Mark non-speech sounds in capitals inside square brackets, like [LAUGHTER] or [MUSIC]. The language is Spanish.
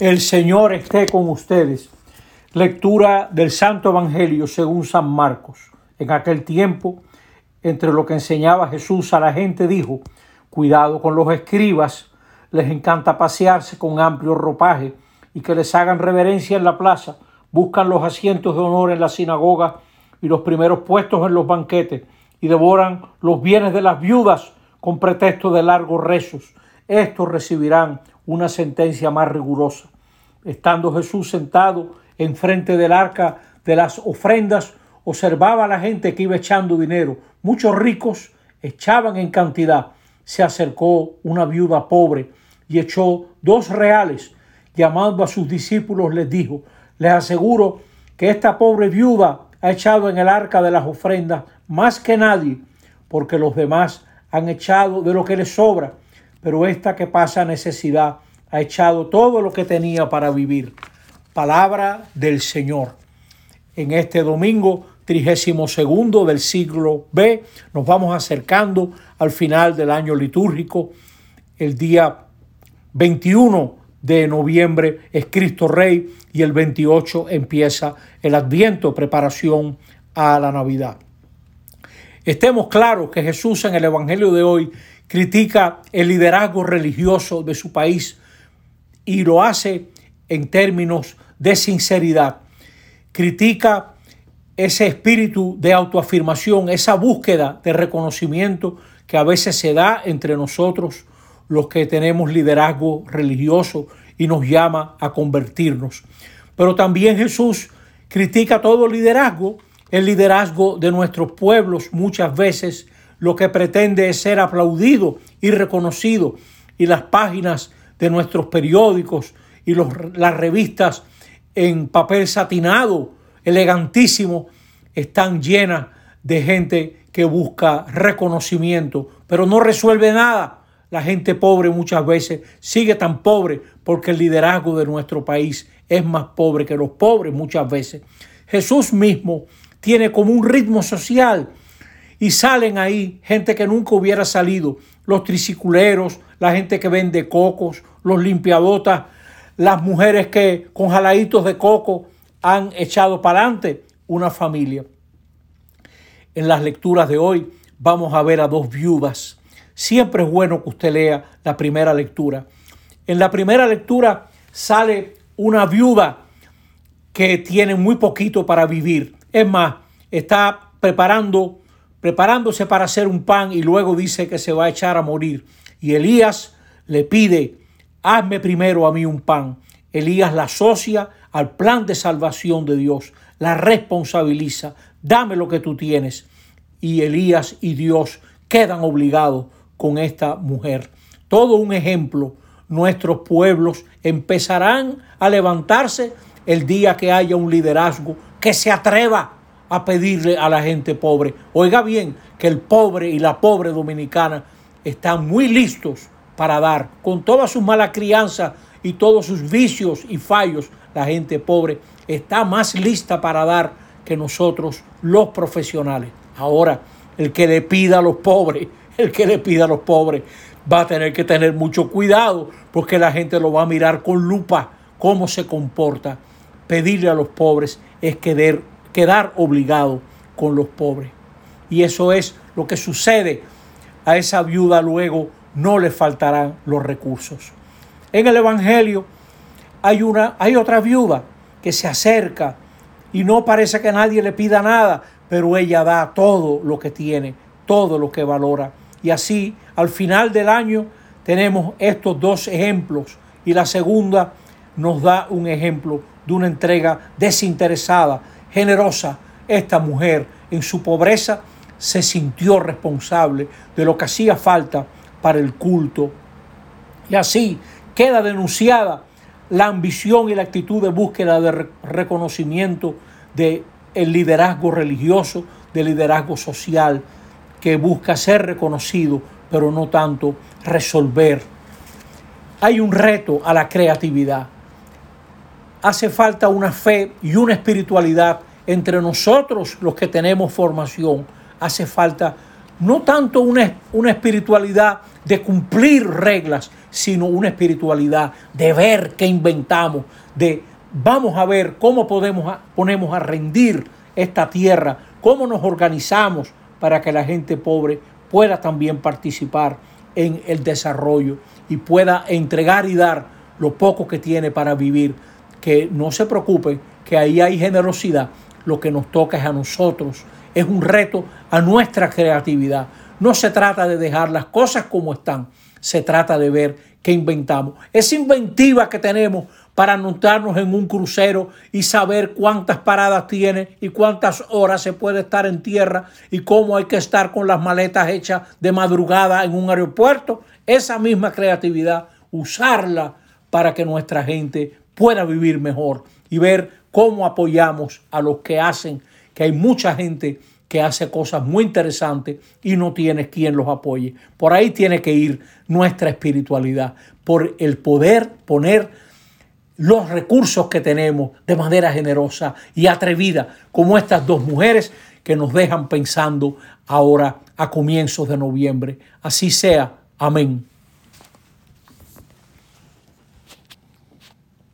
El Señor esté con ustedes. Lectura del Santo Evangelio según San Marcos. En aquel tiempo, entre lo que enseñaba Jesús a la gente, dijo, cuidado con los escribas, les encanta pasearse con amplio ropaje y que les hagan reverencia en la plaza, buscan los asientos de honor en la sinagoga y los primeros puestos en los banquetes y devoran los bienes de las viudas con pretexto de largos rezos. Estos recibirán una sentencia más rigurosa. Estando Jesús sentado enfrente del arca de las ofrendas, observaba a la gente que iba echando dinero. Muchos ricos echaban en cantidad. Se acercó una viuda pobre y echó dos reales. Llamando a sus discípulos les dijo, les aseguro que esta pobre viuda ha echado en el arca de las ofrendas más que nadie, porque los demás han echado de lo que les sobra, pero esta que pasa necesidad ha echado todo lo que tenía para vivir. Palabra del Señor. En este domingo trigésimo segundo del siglo B nos vamos acercando al final del año litúrgico. El día 21 de noviembre es Cristo Rey y el 28 empieza el Adviento, preparación a la Navidad. Estemos claros que Jesús en el Evangelio de hoy critica el liderazgo religioso de su país y lo hace en términos de sinceridad. Critica ese espíritu de autoafirmación, esa búsqueda de reconocimiento que a veces se da entre nosotros los que tenemos liderazgo religioso y nos llama a convertirnos. Pero también Jesús critica todo liderazgo, el liderazgo de nuestros pueblos muchas veces lo que pretende es ser aplaudido y reconocido y las páginas de nuestros periódicos y las revistas en papel satinado, elegantísimo, están llenas de gente que busca reconocimiento, pero no resuelve nada. La gente pobre muchas veces sigue tan pobre porque el liderazgo de nuestro país es más pobre que los pobres muchas veces. Jesús mismo tiene como un ritmo social y salen ahí gente que nunca hubiera salido, los triciculeros, la gente que vende cocos, los limpiabotas, las mujeres que con jaladitos de coco han echado para adelante una familia. En las lecturas de hoy vamos a ver a dos viudas. Siempre es bueno que usted lea la primera lectura. En la primera lectura sale una viuda que tiene muy poquito para vivir. Es más, está preparando preparándose para hacer un pan y luego dice que se va a echar a morir. Y Elías le pide, hazme primero a mí un pan. Elías la asocia al plan de salvación de Dios, la responsabiliza, dame lo que tú tienes. Y Elías y Dios quedan obligados con esta mujer. Todo un ejemplo. Nuestros pueblos empezarán a levantarse el día que haya un liderazgo que se atreva a pedirle a la gente pobre. Oiga bien que el pobre y la pobre dominicana están muy listos para dar, con toda su mala crianza y todos sus vicios y fallos, la gente pobre está más lista para dar que nosotros los profesionales. Ahora, el que le pida a los pobres, [LAUGHS] el que le pida a los pobres, va a tener que tener mucho cuidado porque la gente lo va a mirar con lupa cómo se comporta. Pedirle a los pobres es querer quedar obligado con los pobres. Y eso es lo que sucede. A esa viuda luego no le faltarán los recursos. En el Evangelio hay, una, hay otra viuda que se acerca y no parece que nadie le pida nada, pero ella da todo lo que tiene, todo lo que valora. Y así, al final del año, tenemos estos dos ejemplos y la segunda nos da un ejemplo de una entrega desinteresada generosa, esta mujer en su pobreza se sintió responsable de lo que hacía falta para el culto. Y así queda denunciada la ambición y la actitud de búsqueda de reconocimiento de el liderazgo religioso, del liderazgo social que busca ser reconocido, pero no tanto resolver. Hay un reto a la creatividad hace falta una fe y una espiritualidad entre nosotros los que tenemos formación. Hace falta no tanto una, una espiritualidad de cumplir reglas, sino una espiritualidad de ver qué inventamos, de vamos a ver cómo podemos ponemos a rendir esta tierra, cómo nos organizamos para que la gente pobre pueda también participar en el desarrollo y pueda entregar y dar lo poco que tiene para vivir. Que no se preocupen, que ahí hay generosidad. Lo que nos toca es a nosotros. Es un reto a nuestra creatividad. No se trata de dejar las cosas como están, se trata de ver qué inventamos. Esa inventiva que tenemos para anotarnos en un crucero y saber cuántas paradas tiene y cuántas horas se puede estar en tierra y cómo hay que estar con las maletas hechas de madrugada en un aeropuerto. Esa misma creatividad, usarla para que nuestra gente pueda vivir mejor y ver cómo apoyamos a los que hacen, que hay mucha gente que hace cosas muy interesantes y no tiene quien los apoye. Por ahí tiene que ir nuestra espiritualidad, por el poder poner los recursos que tenemos de manera generosa y atrevida, como estas dos mujeres que nos dejan pensando ahora a comienzos de noviembre. Así sea. Amén.